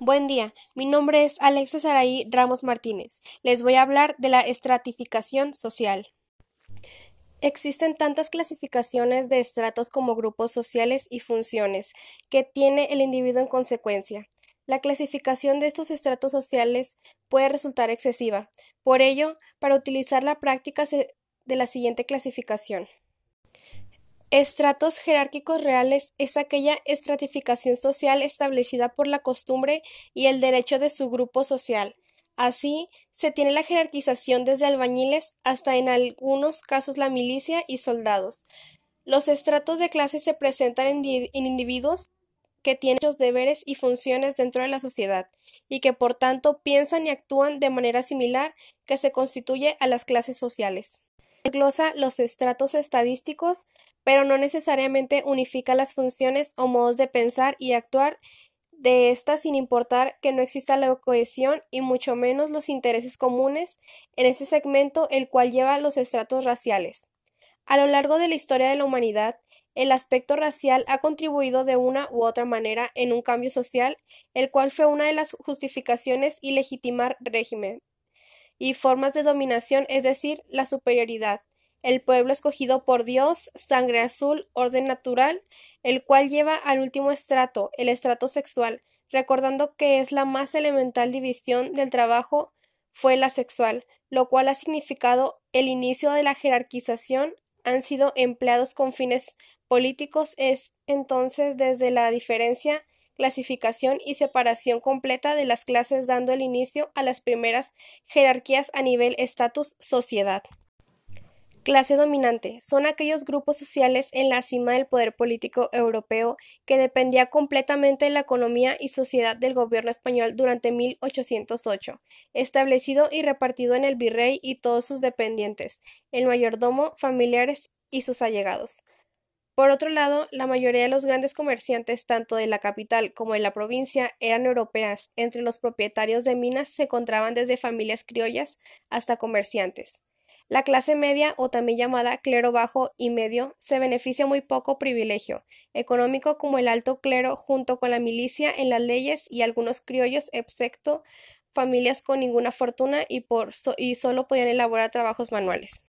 Buen día, mi nombre es Alexa Saraí Ramos Martínez. Les voy a hablar de la estratificación social. Existen tantas clasificaciones de estratos como grupos sociales y funciones que tiene el individuo en consecuencia. La clasificación de estos estratos sociales puede resultar excesiva. Por ello, para utilizar la práctica de la siguiente clasificación. Estratos jerárquicos reales es aquella estratificación social establecida por la costumbre y el derecho de su grupo social. Así, se tiene la jerarquización desde albañiles hasta en algunos casos la milicia y soldados. Los estratos de clase se presentan en, individuos que tienen muchos deberes y funciones dentro de la sociedad, y que por tanto piensan y actúan de manera similar que se constituye a las clases sociales desglosa los estratos estadísticos, pero no necesariamente unifica las funciones o modos de pensar y actuar de ésta sin importar que no exista la cohesión y mucho menos los intereses comunes en este segmento el cual lleva los estratos raciales. A lo largo de la historia de la humanidad, el aspecto racial ha contribuido de una u otra manera en un cambio social, el cual fue una de las justificaciones y legitimar régimen y formas de dominación, es decir, la superioridad. El pueblo escogido por Dios, sangre azul, orden natural, el cual lleva al último estrato, el estrato sexual, recordando que es la más elemental división del trabajo fue la sexual, lo cual ha significado el inicio de la jerarquización, han sido empleados con fines políticos, es entonces desde la diferencia clasificación y separación completa de las clases dando el inicio a las primeras jerarquías a nivel estatus sociedad. Clase dominante son aquellos grupos sociales en la cima del poder político europeo que dependía completamente de la economía y sociedad del gobierno español durante 1808, establecido y repartido en el virrey y todos sus dependientes, el mayordomo, familiares y sus allegados. Por otro lado, la mayoría de los grandes comerciantes, tanto de la capital como de la provincia, eran europeas. Entre los propietarios de minas se encontraban desde familias criollas hasta comerciantes. La clase media, o también llamada clero bajo y medio, se beneficia muy poco privilegio económico como el alto clero junto con la milicia en las leyes y algunos criollos, excepto familias con ninguna fortuna y, por y solo podían elaborar trabajos manuales.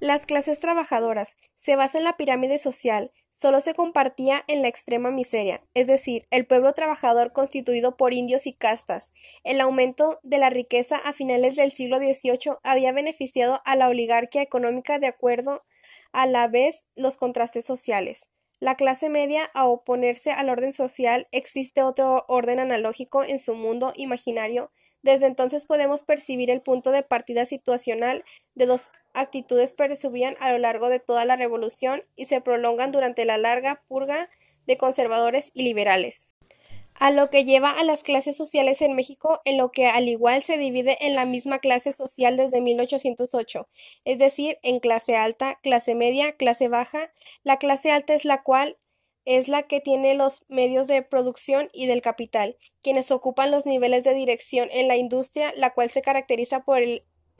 Las clases trabajadoras se basa en la pirámide social, solo se compartía en la extrema miseria, es decir, el pueblo trabajador constituido por indios y castas. El aumento de la riqueza a finales del siglo XVIII había beneficiado a la oligarquía económica de acuerdo a la vez los contrastes sociales. La clase media, a oponerse al orden social, existe otro orden analógico en su mundo imaginario desde entonces podemos percibir el punto de partida situacional de dos actitudes subían a lo largo de toda la revolución y se prolongan durante la larga purga de conservadores y liberales a lo que lleva a las clases sociales en México, en lo que al igual se divide en la misma clase social desde 1808, es decir, en clase alta, clase media, clase baja. La clase alta es la cual es la que tiene los medios de producción y del capital, quienes ocupan los niveles de dirección en la industria, la cual se caracteriza por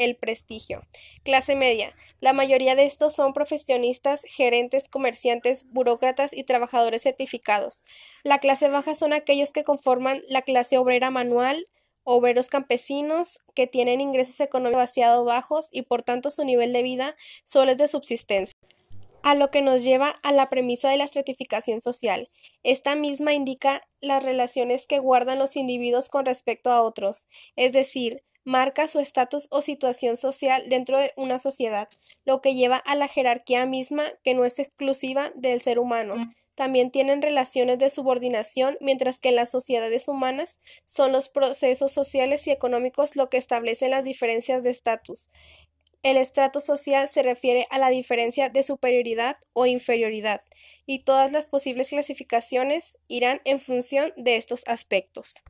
el, prestigio. Clase media. La mayoría de estos son profesionistas, gerentes, comerciantes, burócratas y trabajadores certificados. La clase baja son aquellos que conforman la clase obrera manual, obreros campesinos que tienen ingresos económicos demasiado bajos y por tanto su nivel de vida solo es de subsistencia a lo que nos lleva a la premisa de la estratificación social. Esta misma indica las relaciones que guardan los individuos con respecto a otros, es decir, marca su estatus o situación social dentro de una sociedad, lo que lleva a la jerarquía misma que no es exclusiva del ser humano. También tienen relaciones de subordinación, mientras que en las sociedades humanas son los procesos sociales y económicos lo que establecen las diferencias de estatus. El estrato social se refiere a la diferencia de superioridad o inferioridad, y todas las posibles clasificaciones irán en función de estos aspectos.